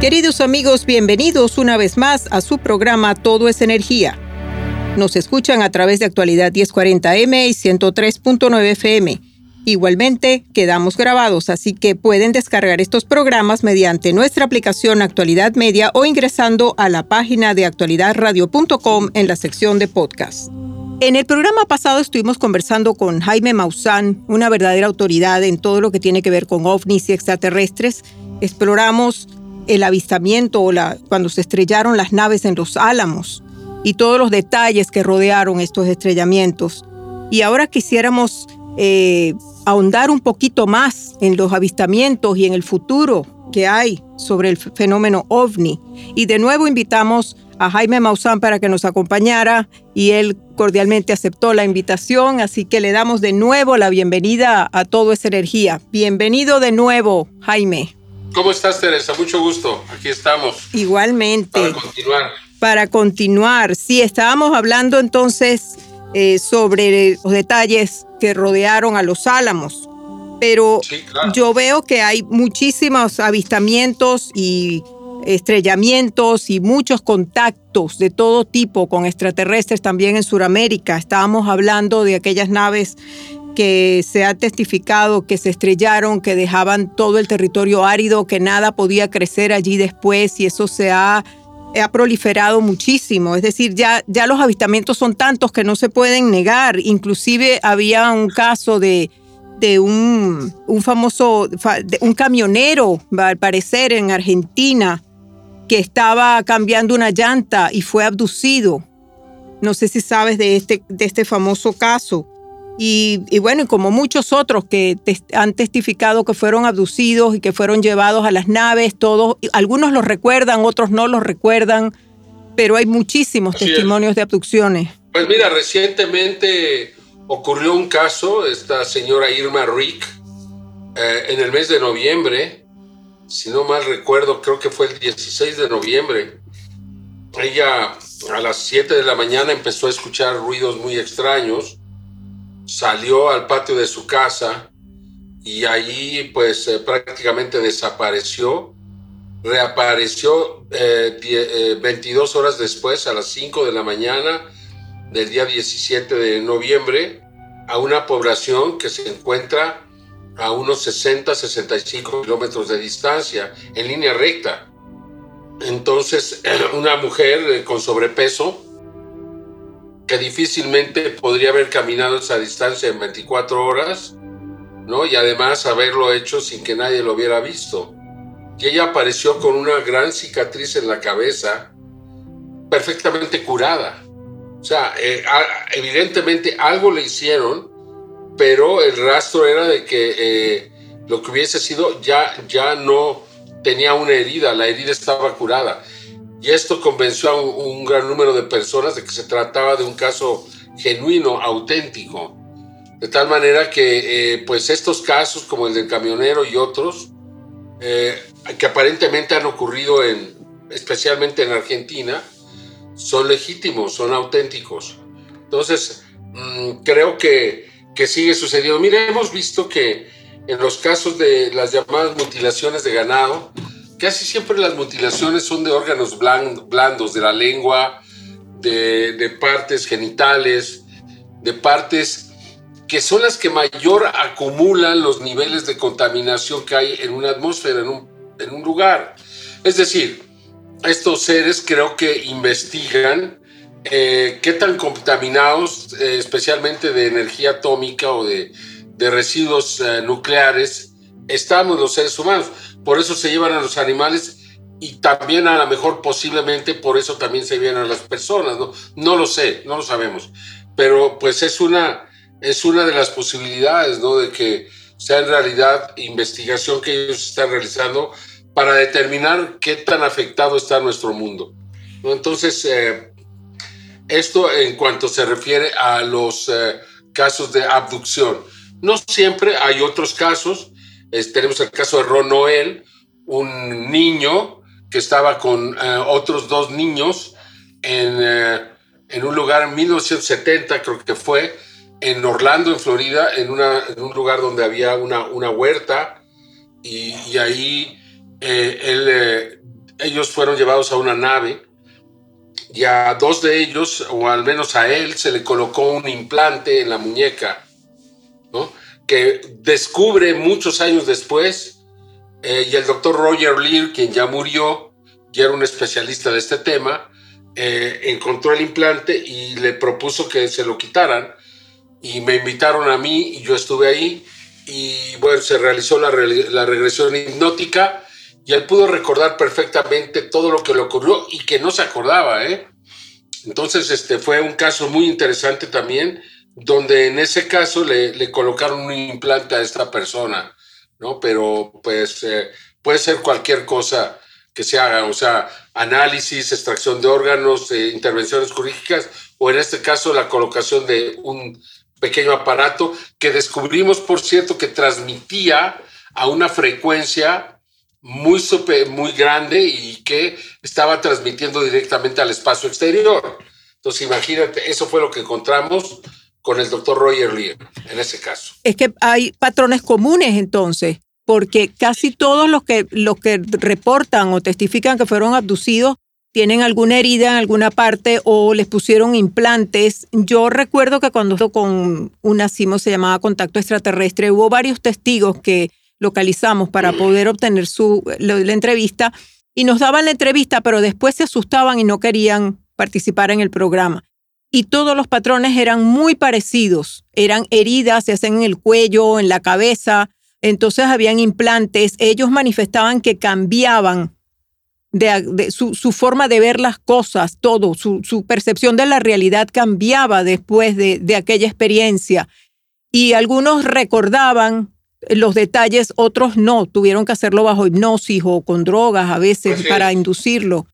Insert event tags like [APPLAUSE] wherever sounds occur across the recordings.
Queridos amigos, bienvenidos una vez más a su programa Todo es Energía. Nos escuchan a través de actualidad 1040M y 103.9 FM. Igualmente, quedamos grabados, así que pueden descargar estos programas mediante nuestra aplicación Actualidad Media o ingresando a la página de actualidadradio.com en la sección de podcast. En el programa pasado estuvimos conversando con Jaime Maussan, una verdadera autoridad en todo lo que tiene que ver con ovnis y extraterrestres. Exploramos el avistamiento o la, cuando se estrellaron las naves en los Álamos y todos los detalles que rodearon estos estrellamientos. Y ahora quisiéramos eh, ahondar un poquito más en los avistamientos y en el futuro que hay sobre el fenómeno ovni. Y de nuevo invitamos a Jaime Maussan para que nos acompañara y él cordialmente aceptó la invitación, así que le damos de nuevo la bienvenida a Todo esa energía. Bienvenido de nuevo, Jaime. ¿Cómo estás, Teresa? Mucho gusto. Aquí estamos. Igualmente. Para continuar. Para continuar. Sí, estábamos hablando entonces eh, sobre los detalles que rodearon a los álamos. Pero yo veo que hay muchísimos avistamientos y estrellamientos y muchos contactos de todo tipo con extraterrestres también en Sudamérica. Estábamos hablando de aquellas naves que se ha testificado que se estrellaron, que dejaban todo el territorio árido, que nada podía crecer allí después y eso se ha, ha proliferado muchísimo. Es decir, ya, ya los avistamientos son tantos que no se pueden negar. Inclusive había un caso de, de un, un famoso, un camionero, al parecer, en Argentina, que estaba cambiando una llanta y fue abducido. No sé si sabes de este, de este famoso caso. Y, bueno, y como muchos otros que han testificado que fueron abducidos y que fueron llevados a las naves, todos, algunos los recuerdan, otros no los recuerdan, pero hay muchísimos testimonios de abducciones. Pues mira, recientemente ocurrió un caso, esta señora Irma Rick, eh, en el mes de noviembre, si no mal recuerdo, creo que fue el 16 de noviembre, ella a las 7 de la mañana empezó a escuchar ruidos muy extraños salió al patio de su casa y allí pues eh, prácticamente desapareció. Reapareció 22 eh, eh, horas después, a las 5 de la mañana del día 17 de noviembre, a una población que se encuentra a unos 60-65 kilómetros de distancia, en línea recta. Entonces, [CLEARS THROAT] una mujer con sobrepeso, que difícilmente podría haber caminado esa distancia en 24 horas, ¿no? Y además haberlo hecho sin que nadie lo hubiera visto. Y ella apareció con una gran cicatriz en la cabeza, perfectamente curada. O sea, eh, evidentemente algo le hicieron, pero el rastro era de que eh, lo que hubiese sido ya, ya no tenía una herida, la herida estaba curada. Y esto convenció a un, gran número de personas de que se trataba de un caso genuino, auténtico. De tal manera que eh, pues estos casos como el del camionero y otros, eh, que aparentemente han ocurrido en, especialmente en Argentina, son legítimos, son auténticos. Entonces, mm, creo que, que sigue sucediendo. Mira, hemos visto que en los casos de las llamadas mutilaciones de ganado, Casi siempre las mutilaciones son de órganos blandos, de la lengua, de, partes genitales, de partes que son las que mayor acumulan los niveles de contaminación que hay en una atmósfera, en un, lugar. Es decir, estos seres creo que investigan eh, qué tan contaminados, eh, especialmente de energía atómica o de, de residuos eh, nucleares, estamos los seres humanos. Por eso se llevan a los animales y también a lo mejor posiblemente por eso también se llevan a las personas. No, no lo sé, no lo sabemos. Pero pues es una, es una de las posibilidades, ¿no? De que sea en realidad investigación que ellos están realizando para determinar qué tan afectado está nuestro mundo. ¿no? Entonces, eh, esto en cuanto se refiere a los eh, casos de abducción. No siempre hay otros casos. Tenemos el caso de Ron Noel, un niño que estaba con eh, otros dos niños en, en, un lugar en 1970, creo que fue, en Orlando, en Florida, en, una, en un lugar donde había una, una huerta. Y, y ahí eh, eh, ellos fueron llevados a una nave y a dos de ellos, o al menos a él, se le colocó un implante en la muñeca, que descubre muchos años después, eh, y el doctor Roger Lear, quien ya murió, y era un especialista de este tema, encontró el implante y le propuso que se lo quitaran, y me invitaron a mí, y yo estuve ahí, y bueno, se realizó la, la regresión hipnótica, y él pudo recordar perfectamente todo lo que le ocurrió y que no se acordaba, ¿eh? Entonces, este fue un caso muy interesante también, donde en ese caso le, colocaron un implante a esta persona, ¿no? Pero pues eh, puede ser cualquier cosa que se haga, o sea, análisis, extracción de órganos, eh, intervenciones quirúrgicas, o en este caso la colocación de un pequeño aparato que descubrimos, por cierto, que transmitía a una frecuencia muy, super, muy grande y que estaba transmitiendo directamente al espacio exterior. Entonces, imagínate, eso fue lo que encontramos con el doctor Roger Lee en ese caso. Es que hay patrones comunes entonces, porque casi todos los que, los que reportan o testifican que fueron abducidos tienen alguna herida en alguna parte o les pusieron implantes. Yo recuerdo que cuando con una CIMO se llamaba contacto extraterrestre, hubo varios testigos que localizamos para poder obtener su, la, entrevista y nos daban la entrevista, pero después se asustaban y no querían participar en el programa. Y todos los patrones eran muy parecidos. Eran heridas, se hacen en el cuello, en la cabeza. Entonces habían implantes. Ellos manifestaban que cambiaban de, su, forma de ver las cosas, todo. Su, su, percepción de la realidad cambiaba después de, de aquella experiencia. Y algunos recordaban los detalles, otros no, tuvieron que hacerlo bajo hipnosis o con drogas a veces para inducirlo.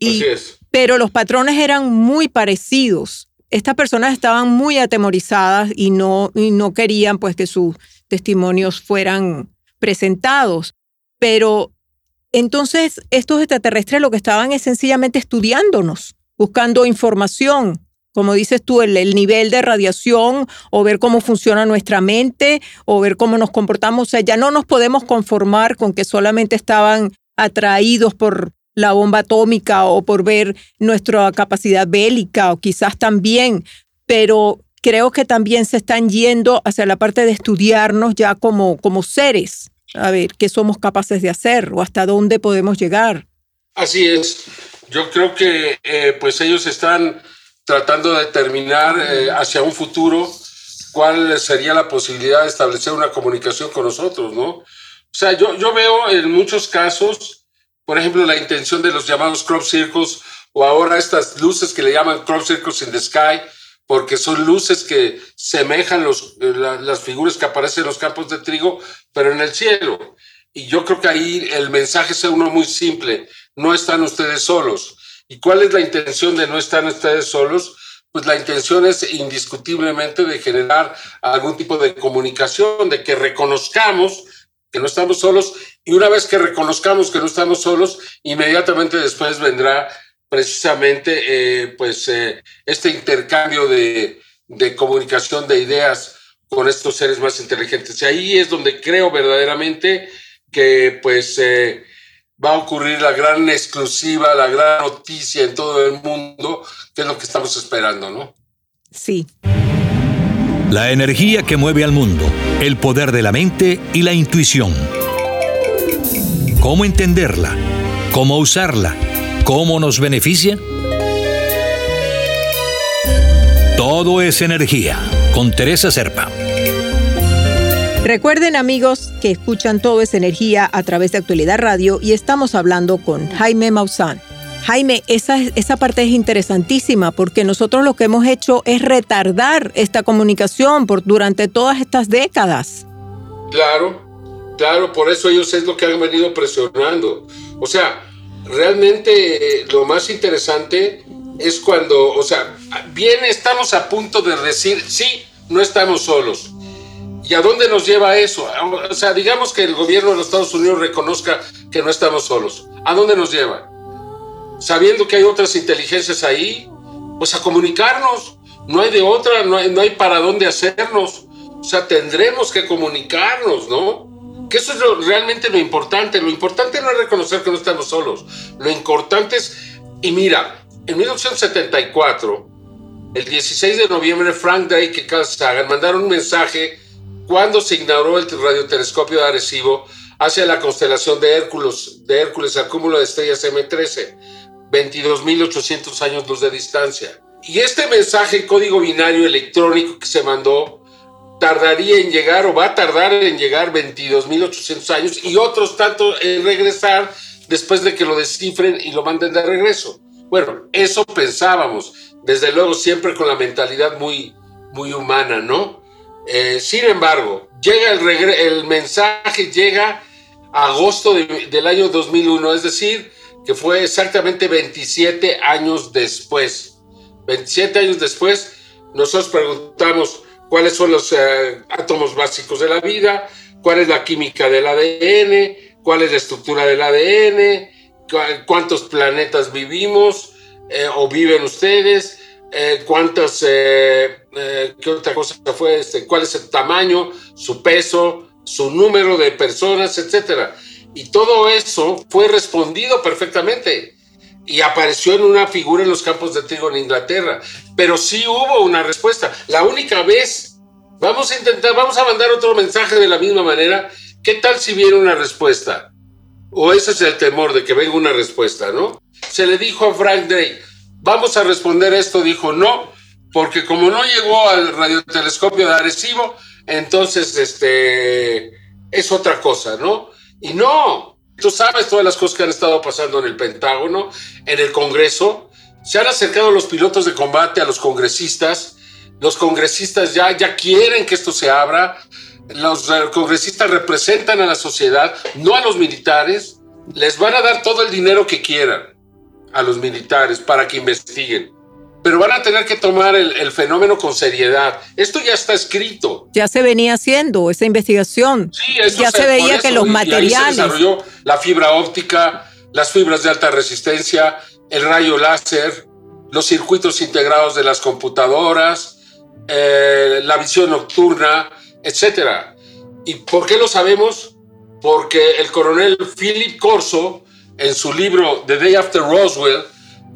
Y, Pero los patrones eran muy parecidos. Estas personas estaban muy atemorizadas y no, y no querían pues que sus testimonios fueran presentados. Pero entonces estos extraterrestres lo que estaban es sencillamente estudiándonos, buscando información, como dices tú, el, nivel de radiación o ver cómo funciona nuestra mente o ver cómo nos comportamos. O sea, ya no nos podemos conformar con que solamente estaban atraídos por la bomba atómica o por ver nuestra capacidad bélica o quizás también, pero creo que también se están yendo hacia la parte de estudiarnos ya como, como seres, a ver qué somos capaces de hacer o hasta dónde podemos llegar. Así es. Yo creo que eh, pues ellos están tratando de determinar eh, hacia un futuro cuál sería la posibilidad de establecer una comunicación con nosotros, ¿no? O sea, yo, yo veo en muchos casos, por ejemplo, la intención de los llamados crop circles o ahora estas luces que le llaman crop circles in the sky, porque son luces que semejan los, eh, las figuras que aparecen en los campos de trigo, pero en el cielo. Y yo creo que ahí el mensaje es uno muy simple, no están ustedes solos ¿Y cuál es la intención de no estar ustedes solos? Pues la intención es indiscutiblemente de generar algún tipo de comunicación, de que reconozcamos que no estamos solos y una vez que reconozcamos que no estamos solos, inmediatamente después vendrá precisamente eh, pues eh, este intercambio de, de, comunicación de ideas con estos seres más inteligentes. Y ahí es donde creo verdaderamente que pues eh, va a ocurrir la gran exclusiva, la gran noticia en todo el mundo, que es lo que estamos esperando, ¿no? Sí. La energía que mueve al mundo, el poder de la mente y la intuición. ¿Cómo entenderla? ¿Cómo usarla? ¿Cómo nos beneficia? Todo es energía con Teresa Serpa. Recuerden amigos que escuchan Todo es Energía a través de Actualidad Radio y estamos hablando con Jaime Maussan. Jaime, esa, esa parte es interesantísima porque nosotros lo que hemos hecho es retardar esta comunicación por, durante todas estas décadas. Claro, claro, por eso ellos es lo que han venido presionando. O sea, realmente eh, lo más interesante es cuando, o sea, bien estamos a punto de decir, sí, no estamos solos. ¿Y a dónde nos lleva eso? O sea, digamos que el gobierno de los Estados Unidos reconozca que no estamos solos. ¿A dónde nos lleva? Sabiendo que hay otras inteligencias ahí, pues a comunicarnos. No hay de otra, no hay, para dónde hacernos. O sea, tendremos que comunicarnos, ¿no? Que eso es realmente lo importante. Lo importante no es reconocer que no estamos solos. Lo importante es, y mira, en 1974, el 16 de noviembre, Frank Drake y Carl Sagan mandaron un mensaje cuando se inauguró el radiotelescopio de Arecibo hacia la constelación de Hércules, de Hércules al cúmulo de estrellas M13, 22.800 años luz de distancia. Y este mensaje, código binario electrónico que se mandó, tardaría en llegar o va a tardar en llegar 22.800 años y otros tanto en regresar después de que lo descifren y lo manden de regreso. Bueno, eso pensábamos, desde luego siempre con la mentalidad muy, muy humana, ¿no? Eh, sin embargo, llega el, el mensaje llega agosto del año 2001, es decir, que fue exactamente 27 años después. 27 años después, nosotros preguntamos cuáles son los eh, átomos básicos de la vida, cuál es la química del ADN, cuál es la estructura del ADN, cuántos planetas vivimos eh, o viven ustedes, eh, cuántas, qué otra cosa fue, este, cuál es el tamaño, su peso, su número de personas, etcétera. Y todo eso fue respondido perfectamente y apareció en una figura en los campos de trigo en Inglaterra. Pero sí hubo una respuesta. La única vez, vamos a intentar, vamos a mandar otro mensaje de la misma manera. ¿Qué tal si viene una respuesta? O ese es el temor de que venga una respuesta, ¿no? Se le dijo a Frank Drake, vamos a responder esto, dijo no, porque como no llegó al radiotelescopio de Arecibo, entonces este es otra cosa, ¿no? Y no, tú sabes todas las cosas que han estado pasando en el Pentágono, en el Congreso, se han acercado los pilotos de combate a los congresistas, los congresistas ya, ya quieren que esto se abra, los eh, congresistas representan a la sociedad, no a los militares, les van a dar todo el dinero que quieran a los militares para que investiguen. Pero van a tener que tomar el, fenómeno con seriedad. Esto ya está escrito. Ya se venía haciendo esa investigación. Sí, ya se, veía que los materiales. se desarrolló la fibra óptica, las fibras de alta resistencia, el rayo láser, los circuitos integrados de las computadoras, eh, la visión nocturna, etcétera. ¿Y por qué lo sabemos? Porque el coronel Philip Corso, en su libro The Day After Roswell,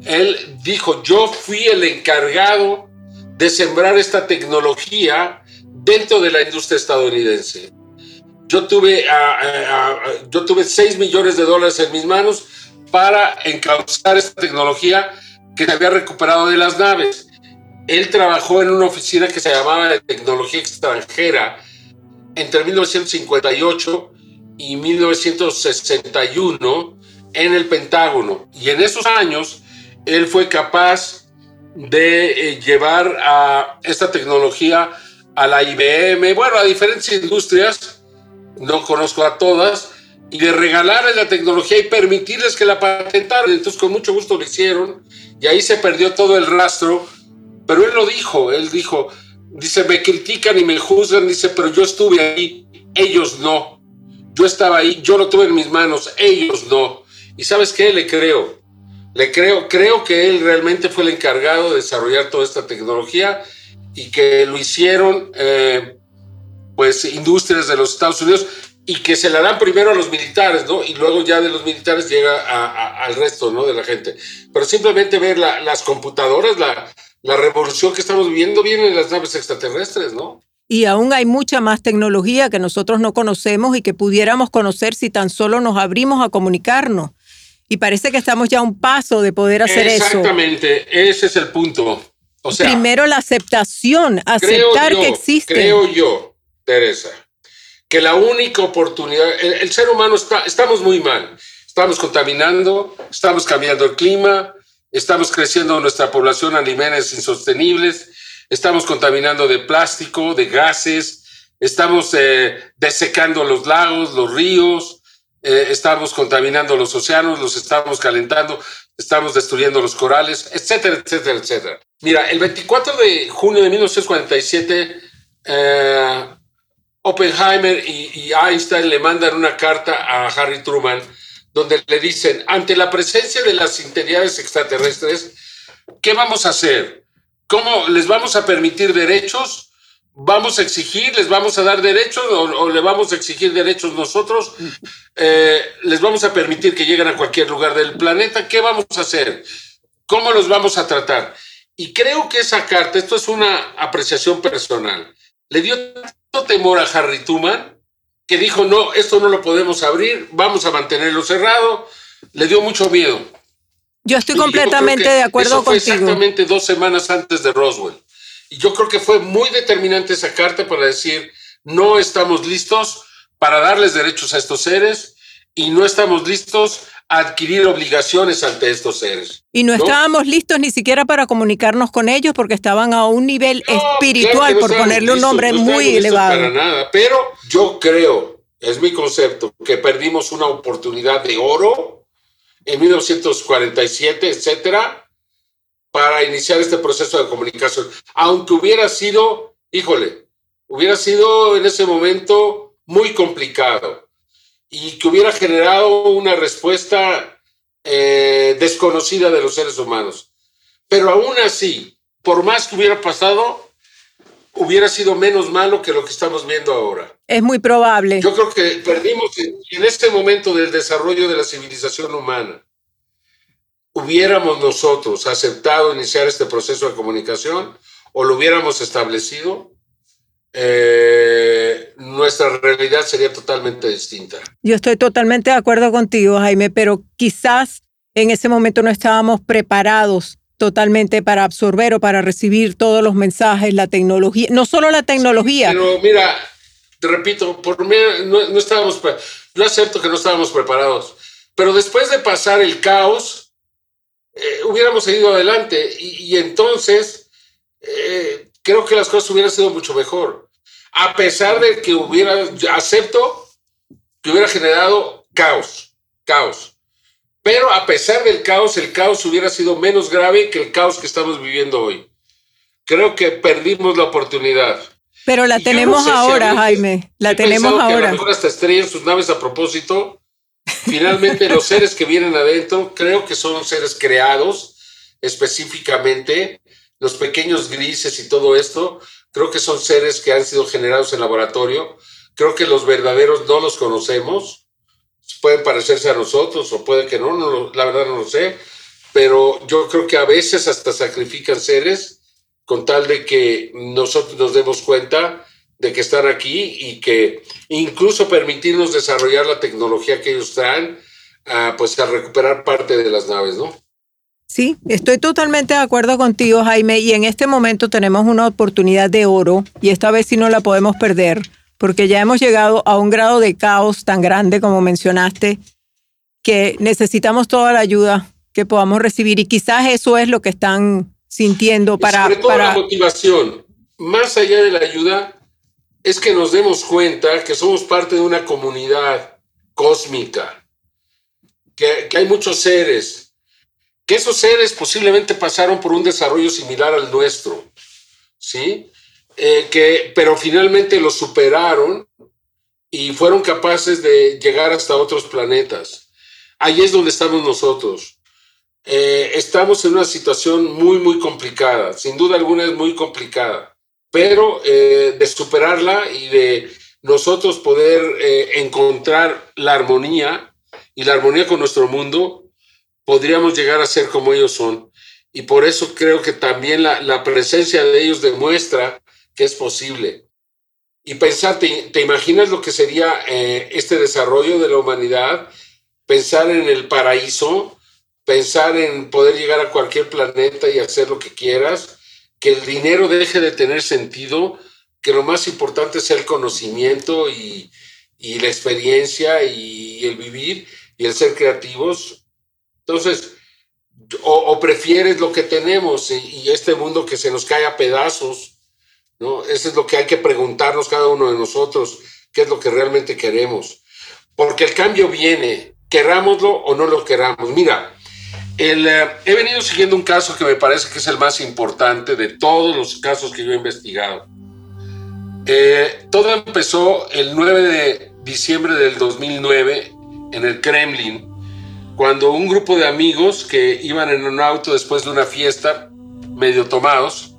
él dijo, yo fui el encargado de sembrar esta tecnología dentro de la industria estadounidense. Yo tuve, yo tuve 6 millones de dólares en mis manos para encauzar esta tecnología que se había recuperado de las naves. Él trabajó en una oficina que se llamaba de tecnología extranjera entre 1958 y 1961 en el Pentágono. Y en esos años él fue capaz de eh, llevar a esta tecnología a la IBM, bueno, a diferentes industrias, no conozco a todas, y de regalarles la tecnología y permitirles que la patentaran. Entonces, con mucho gusto lo hicieron, y ahí se perdió todo el rastro pero él lo dijo, él dijo, dice, me critican y me juzgan, dice, pero yo estuve ahí, ellos no. Yo estaba ahí, yo lo tuve en mis manos, ellos no. Y sabes qué, le creo. Le creo, creo que él realmente fue el encargado de desarrollar toda esta tecnología y que lo hicieron, eh, pues, industrias de los Estados Unidos y que se la dan primero a los militares, ¿no? Y luego ya de los militares llega al resto, ¿no? De la gente. Pero simplemente ver las computadoras, la, la revolución que estamos viviendo viene de las naves extraterrestres, ¿no? Y aún hay mucha más tecnología que nosotros no conocemos y que pudiéramos conocer si tan solo nos abrimos a comunicarnos. Y parece que estamos ya a un paso de poder hacer eso. Exactamente, ese es el punto. O sea, Primero la aceptación, aceptar que existe. Creo yo, Teresa, que la única oportunidad, el, ser humano está, estamos muy mal. Estamos contaminando, estamos cambiando el clima, estamos creciendo nuestra población a niveles insostenibles, estamos contaminando de plástico, de gases, estamos eh, desecando los lagos, los ríos, eh, estamos contaminando los océanos, los estamos calentando, estamos destruyendo los corales, etcétera, etcétera, etcétera. Mira, el 24 de junio de 1947, eh, Oppenheimer y, Einstein le mandan una carta a Harry Truman donde le dicen, ante la presencia de las integridades extraterrestres, ¿qué vamos a hacer? ¿Cómo les vamos a permitir derechos? Vamos a exigir, les vamos a dar derechos o, le vamos a exigir derechos nosotros, eh, les vamos a permitir que lleguen a cualquier lugar del planeta, ¿qué vamos a hacer? ¿Cómo los vamos a tratar? Y creo que esa carta, esto es una apreciación personal, le dio tanto temor a Harry Truman que dijo, no, esto no lo podemos abrir, vamos a mantenerlo cerrado, le dio mucho miedo. Yo estoy completamente de acuerdo eso fue Exactamente dos semanas antes de Roswell. Yo creo que fue muy determinante esa carta para decir, no estamos listos para darles derechos a estos seres y no estamos listos a adquirir obligaciones ante estos seres. Y no, estábamos listos ni siquiera para comunicarnos con ellos porque estaban a un nivel espiritual, por ponerle un nombre muy elevado. Para nada, pero yo creo, es mi concepto, que perdimos una oportunidad de oro en 1947, etcétera, para iniciar este proceso de comunicación. Aunque hubiera sido, híjole, hubiera sido en ese momento muy complicado y que hubiera generado una respuesta eh, desconocida de los seres humanos. Pero aún así, por más que hubiera pasado, hubiera sido menos malo que lo que estamos viendo ahora. Es muy probable. Yo creo que perdimos en este momento del desarrollo de la civilización humana hubiéramos nosotros aceptado iniciar este proceso de comunicación o lo hubiéramos establecido, eh, nuestra realidad sería totalmente distinta. Yo estoy totalmente de acuerdo contigo, Jaime, pero quizás en ese momento no estábamos preparados totalmente para absorber o para recibir todos los mensajes, la tecnología, no solo la tecnología. pero mira, te repito, por mí no, no estábamos, yo acepto que no estábamos preparados, pero después de pasar el caos, eh, hubiéramos seguido adelante y, entonces eh, creo que las cosas hubieran sido mucho mejor. A pesar de que hubiera, acepto que hubiera generado caos, caos. Pero a pesar del caos, el caos hubiera sido menos grave que el caos que estamos viviendo hoy. Creo que perdimos la oportunidad. Pero la tenemos ahora, Jaime. La tenemos ahora. Que a lo hasta estrellan sus naves a propósito Finalmente, los seres que vienen adentro, creo que son seres creados específicamente, los pequeños grises y todo esto, creo que son seres que han sido generados en laboratorio. Creo que los verdaderos no los conocemos. Pueden parecerse a nosotros o puede que no, no la verdad no lo sé. Pero yo creo que a veces hasta sacrifican seres con tal de que nosotros nos demos cuenta de que están aquí y que incluso permitirnos desarrollar la tecnología que ellos traen, ah, pues a recuperar parte de las naves, ¿no? Sí, estoy totalmente de acuerdo contigo, Jaime, y en este momento tenemos una oportunidad de oro y esta vez sí no la podemos perder, porque ya hemos llegado a un grado de caos tan grande como mencionaste, que necesitamos toda la ayuda que podamos recibir y quizás eso es lo que están sintiendo para... sobre todo la motivación, más allá de la ayuda, es que nos demos cuenta que somos parte de una comunidad cósmica, que, hay muchos seres, que esos seres posiblemente pasaron por un desarrollo similar al nuestro, ¿sí? Eh, que, pero finalmente lo superaron y fueron capaces de llegar hasta otros planetas. Ahí es donde estamos nosotros. Eh, estamos en una situación muy, muy complicada, sin duda alguna es muy complicada pero eh, de superarla y de nosotros poder eh, encontrar la armonía y la armonía con nuestro mundo, podríamos llegar a ser como ellos son. Y por eso creo que también la, presencia de ellos demuestra que es posible. Y pensar, ¿te, imaginas lo que sería eh, este desarrollo de la humanidad pensar en el paraíso, pensar en poder llegar a cualquier planeta y hacer lo que quieras, que el dinero deje de tener sentido, que lo más importante sea el conocimiento y, la experiencia y el vivir y el ser creativos. Entonces, o, prefieres lo que tenemos y, y, este mundo que se nos cae a pedazos, ¿no? Eso es lo que hay que preguntarnos cada uno de nosotros, qué es lo que realmente queremos. Porque el cambio viene, querámoslo o no lo queramos. Mira, el, eh, he venido siguiendo un caso que me parece que es el más importante de todos los casos que yo he investigado. Eh, todo empezó el 9 de diciembre del 2009 en el Kremlin, cuando un grupo de amigos que iban en un auto después de una fiesta, medio tomados,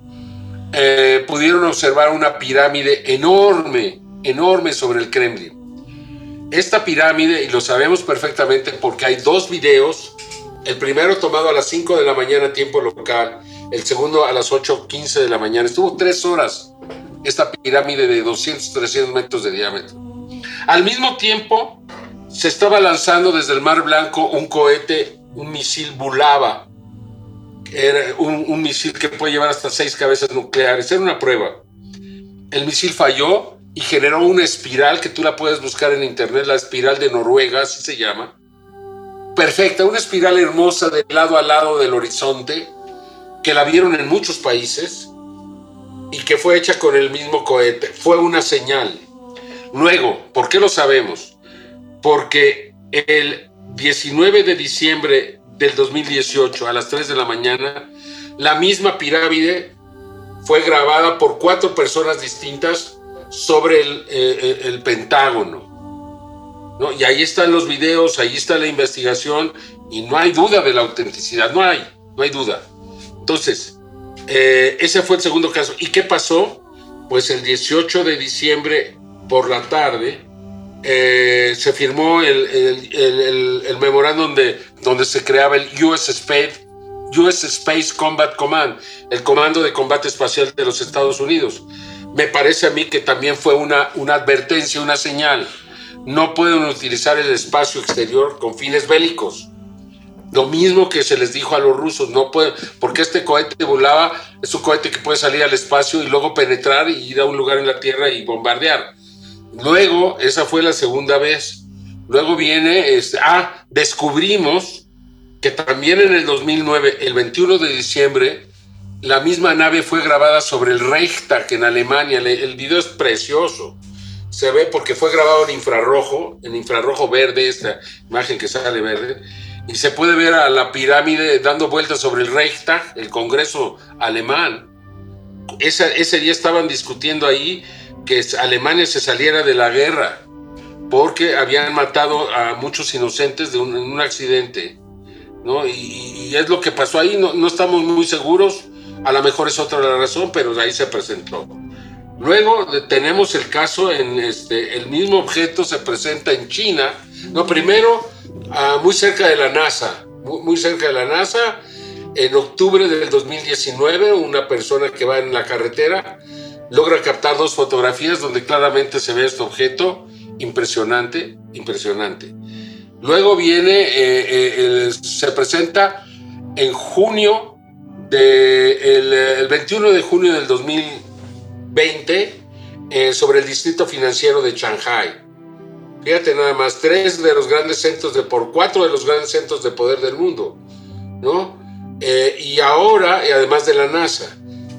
eh, pudieron observar una pirámide enorme, enorme sobre el Kremlin. Esta pirámide, y lo sabemos perfectamente porque hay dos videos, el primero tomado a las 5 de la mañana tiempo local, el segundo a las 8.15 de la mañana. Estuvo tres horas esta pirámide de 200, 300 metros de diámetro. Al mismo tiempo, se estaba lanzando desde el Mar Blanco un cohete, un misil Bulava, era un, misil que puede llevar hasta seis cabezas nucleares. Era una prueba. El misil falló y generó una espiral que tú la puedes buscar en internet, la espiral de Noruega, así se llama. Perfecta, una espiral hermosa de lado a lado del horizonte, que la vieron en muchos países y que fue hecha con el mismo cohete. Fue una señal. Luego, ¿por qué lo sabemos? Porque el 19 de diciembre del 2018 a las 3 de la mañana, la misma pirámide fue grabada por cuatro personas distintas sobre el, eh, eh, Pentágono. ¿No? Y ahí están los videos, ahí está la investigación y no hay duda de la autenticidad, no hay, no hay duda. Entonces, eh, ese fue el segundo caso. ¿Y qué pasó? Pues el 18 de diciembre por la tarde eh, se firmó el, el, memorándum donde se creaba el US Space, US Space Combat Command, el Comando de Combate Espacial de los Estados Unidos. Me parece a mí que también fue una, una advertencia, una señal. No pueden utilizar el espacio exterior con fines bélicos. Lo mismo que se les dijo a los rusos, no puede, porque este cohete volaba, es un cohete que puede salir al espacio y luego penetrar y ir a un lugar en la Tierra y bombardear. Luego, esa fue la segunda vez. Luego viene, este, ah, descubrimos que también en el 2009, el 21 de diciembre, la misma nave fue grabada sobre el Reichstag en Alemania. El video es precioso. Se ve porque fue grabado en infrarrojo, en infrarrojo verde, esta imagen que sale verde y se puede ver a la pirámide dando vueltas sobre el Reichstag, el Congreso alemán. ese día estaban discutiendo ahí que Alemania se saliera de la guerra porque habían matado a muchos inocentes de un, en un accidente. ¿no? Y, es lo que pasó ahí, no, no, estamos muy seguros, a lo mejor es otra la razón, pero ahí se presentó. Luego tenemos el caso en este, el mismo objeto se presenta en China, no, primero Ah, muy cerca de la NASA, muy, cerca de la NASA. En octubre del 2019, una persona que va en la carretera logra captar dos fotografías donde claramente se ve este objeto impresionante, impresionante. Luego viene, eh, eh, se presenta en junio, de, el, 21 de junio del 2020, eh, sobre el distrito financiero de Shanghai. Fíjate nada más, tres de los grandes centros de por cuatro de los grandes centros de poder del mundo, ¿no? Eh, y ahora, además de la NASA,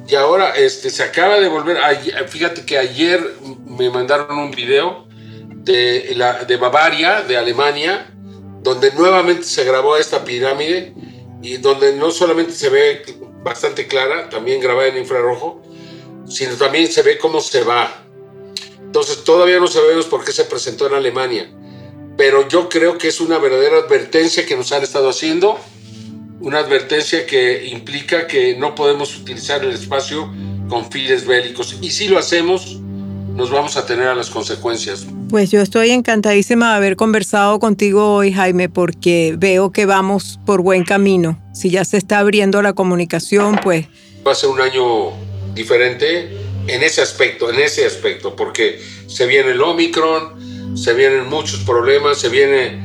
y ahora este, se acaba de volver, fíjate que ayer me mandaron un video de, la, de Bavaria, de Alemania, donde nuevamente se grabó esta pirámide y donde no solamente se ve bastante clara, también grabada en infrarrojo, sino también se ve cómo se va, entonces todavía no sabemos por qué se presentó en Alemania, pero yo creo que es una verdadera advertencia que nos han estado haciendo, una advertencia que implica que no podemos utilizar el espacio con fines bélicos y si lo hacemos nos vamos a tener a las consecuencias. Pues yo estoy encantadísima de haber conversado contigo hoy, Jaime, porque veo que vamos por buen camino. Si ya se está abriendo la comunicación, pues... Va a ser un año diferente en ese aspecto, en ese aspecto, porque se viene el Omicron, se vienen muchos problemas, se viene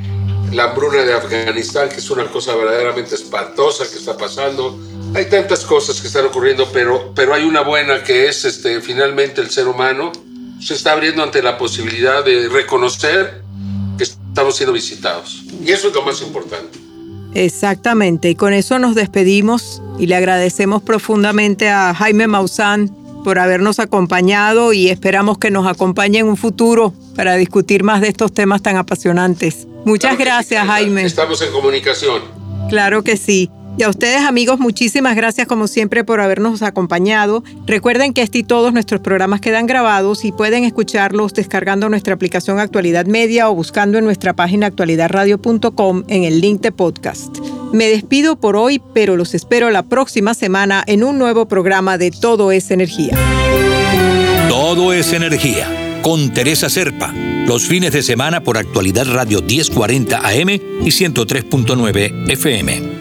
la hambruna de Afganistán, que es una cosa verdaderamente espantosa que está pasando. Hay tantas cosas que están ocurriendo, pero, pero hay una buena que es este, finalmente el ser humano se está abriendo ante la posibilidad de reconocer que estamos siendo visitados. Y eso es lo más importante. Exactamente, y con eso nos despedimos y le agradecemos profundamente a Jaime Maussan por habernos acompañado y esperamos que nos acompañe en un futuro para discutir más de estos temas tan apasionantes. Muchas gracias, Jaime. Estamos en comunicación. Claro que sí. Y a ustedes amigos, muchísimas gracias como siempre por habernos acompañado. Recuerden que este y todos nuestros programas quedan grabados y pueden escucharlos descargando nuestra aplicación Actualidad Media o buscando en nuestra página actualidadradio.com en el link de podcast. Me despido por hoy, pero los espero la próxima semana en un nuevo programa de Todo es Energía. Todo es Energía con Teresa Serpa, los fines de semana por Actualidad Radio 1040 AM y 103.9 FM.